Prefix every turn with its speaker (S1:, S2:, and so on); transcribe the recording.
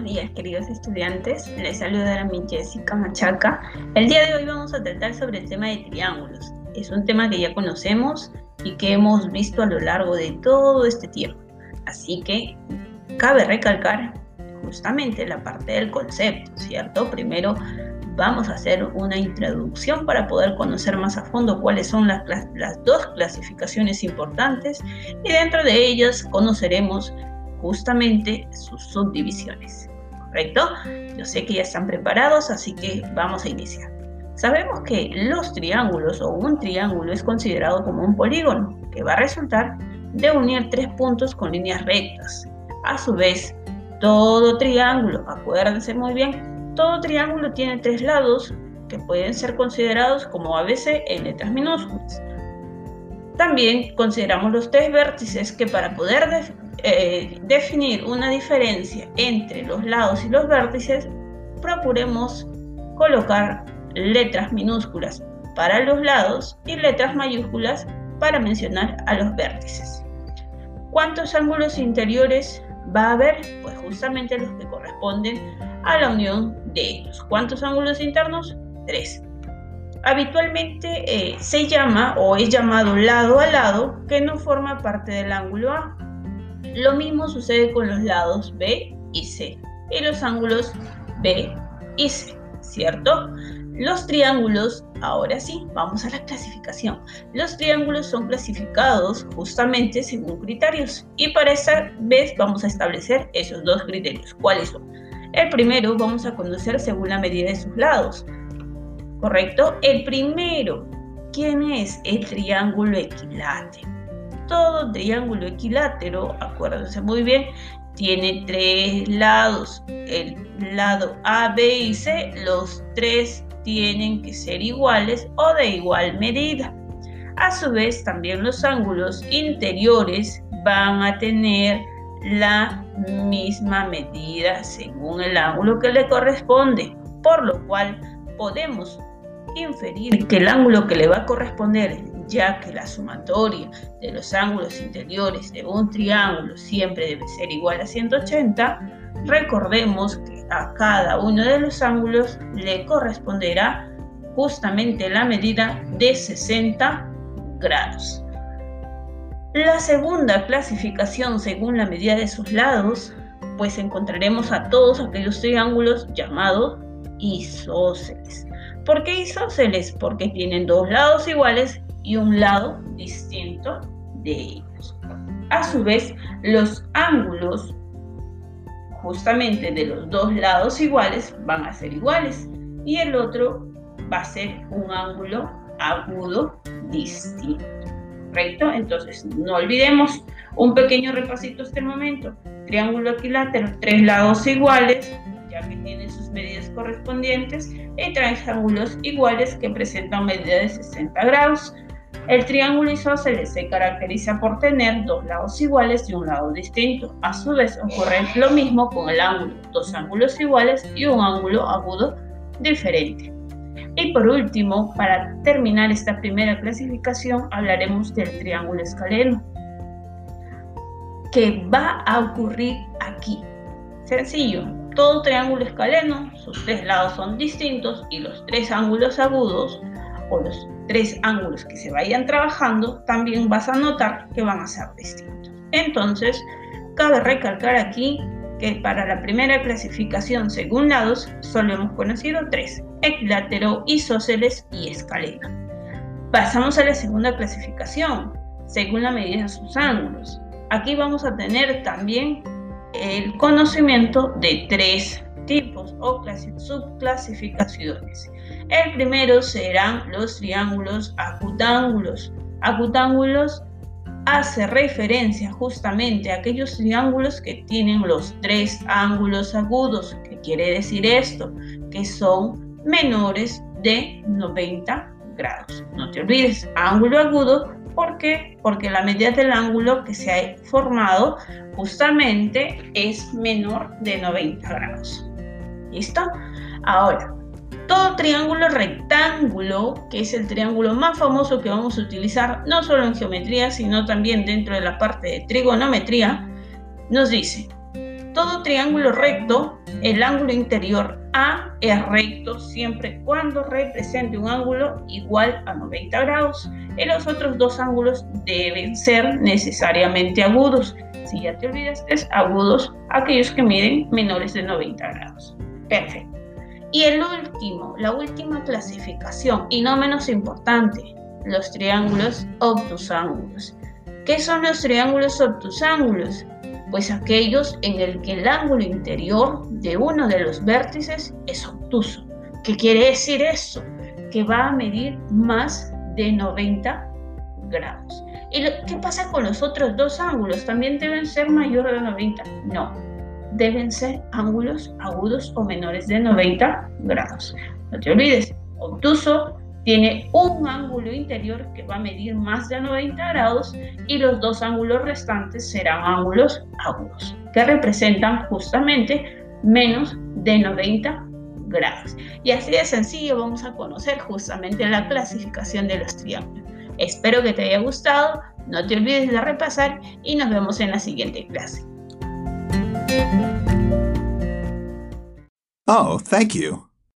S1: buenos días queridos estudiantes. Les saluda mi Jessica Machaca. El día de hoy vamos a tratar sobre el tema de triángulos. Es un tema que ya conocemos y que hemos visto a lo largo de todo este tiempo. Así que cabe recalcar justamente la parte del concepto, ¿cierto? Primero vamos a hacer una introducción para poder conocer más a fondo cuáles son las, las dos clasificaciones importantes y dentro de ellas conoceremos justamente sus subdivisiones. ¿Correcto? Yo sé que ya están preparados, así que vamos a iniciar. Sabemos que los triángulos o un triángulo es considerado como un polígono que va a resultar de unir tres puntos con líneas rectas. A su vez, todo triángulo, acuérdense muy bien, todo triángulo tiene tres lados que pueden ser considerados como ABC en letras minúsculas. También consideramos los tres vértices que para poder eh, definir una diferencia entre los lados y los vértices, procuremos colocar letras minúsculas para los lados y letras mayúsculas para mencionar a los vértices. ¿Cuántos ángulos interiores va a haber? Pues justamente los que corresponden a la unión de ellos. ¿Cuántos ángulos internos? Tres. Habitualmente eh, se llama o es llamado lado a lado que no forma parte del ángulo A. Lo mismo sucede con los lados B y C y los ángulos B y C, ¿cierto? Los triángulos, ahora sí, vamos a la clasificación. Los triángulos son clasificados justamente según criterios y para esta vez vamos a establecer esos dos criterios. ¿Cuáles son? El primero vamos a conocer según la medida de sus lados. ¿Correcto? El primero, ¿quién es el triángulo equilátero? Todo triángulo equilátero, acuérdense muy bien, tiene tres lados. El lado A, B y C, los tres tienen que ser iguales o de igual medida. A su vez, también los ángulos interiores van a tener la misma medida según el ángulo que le corresponde, por lo cual podemos inferir que el ángulo que le va a corresponder ya que la sumatoria de los ángulos interiores de un triángulo siempre debe ser igual a 180, recordemos que a cada uno de los ángulos le corresponderá justamente la medida de 60 grados. La segunda clasificación según la medida de sus lados, pues encontraremos a todos aquellos triángulos llamados isósceles. ¿Por qué isósceles? Porque tienen dos lados iguales y un lado distinto de ellos. A su vez, los ángulos justamente de los dos lados iguales van a ser iguales y el otro va a ser un ángulo agudo distinto. ¿Correcto? Entonces, no olvidemos un pequeño repasito este momento. Triángulo equilátero, tres lados iguales, ya que tienen sus medidas correspondientes, y tres ángulos iguales que presentan medida de 60 grados. El triángulo isósceles se caracteriza por tener dos lados iguales y un lado distinto. A su vez ocurre lo mismo con el ángulo, dos ángulos iguales y un ángulo agudo diferente. Y por último, para terminar esta primera clasificación, hablaremos del triángulo escaleno, que va a ocurrir aquí. Sencillo, todo triángulo escaleno, sus tres lados son distintos y los tres ángulos agudos o los tres ángulos que se vayan trabajando, también vas a notar que van a ser distintos. Entonces, cabe recalcar aquí que para la primera clasificación según lados solo hemos conocido tres, equilátero, isósceles y escalera. Pasamos a la segunda clasificación, según la medida de sus ángulos. Aquí vamos a tener también el conocimiento de tres tipos o subclasificaciones. El primero serán los triángulos acutángulos. Acutángulos hace referencia justamente a aquellos triángulos que tienen los tres ángulos agudos. ¿Qué quiere decir esto? Que son menores de 90 grados. No te olvides, ángulo agudo, ¿por qué? Porque la medida del ángulo que se ha formado justamente es menor de 90 grados. ¿Listo? Ahora, todo triángulo rectángulo, que es el triángulo más famoso que vamos a utilizar, no solo en geometría, sino también dentro de la parte de trigonometría, nos dice Todo triángulo recto, el ángulo interior A es recto siempre cuando represente un ángulo igual a 90 grados y los otros dos ángulos deben ser necesariamente agudos. Si ya te olvidaste, agudos aquellos que miden menores de 90 grados. Perfecto. Y el último, la última clasificación, y no menos importante, los triángulos obtusángulos. ¿Qué son los triángulos obtusángulos? Pues aquellos en el que el ángulo interior de uno de los vértices es obtuso. ¿Qué quiere decir eso? Que va a medir más de 90 grados. ¿Y qué pasa con los otros dos ángulos? ¿También deben ser mayores de 90? No, deben ser ángulos agudos o menores de 90 grados. No te olvides, obtuso tiene un ángulo interior que va a medir más de 90 grados y los dos ángulos restantes serán ángulos agudos, que representan justamente menos de 90 grados. Y así de sencillo vamos a conocer justamente la clasificación de los triángulos. Espero que te haya gustado, no te olvides de repasar y nos vemos en la siguiente clase.
S2: Oh, thank you.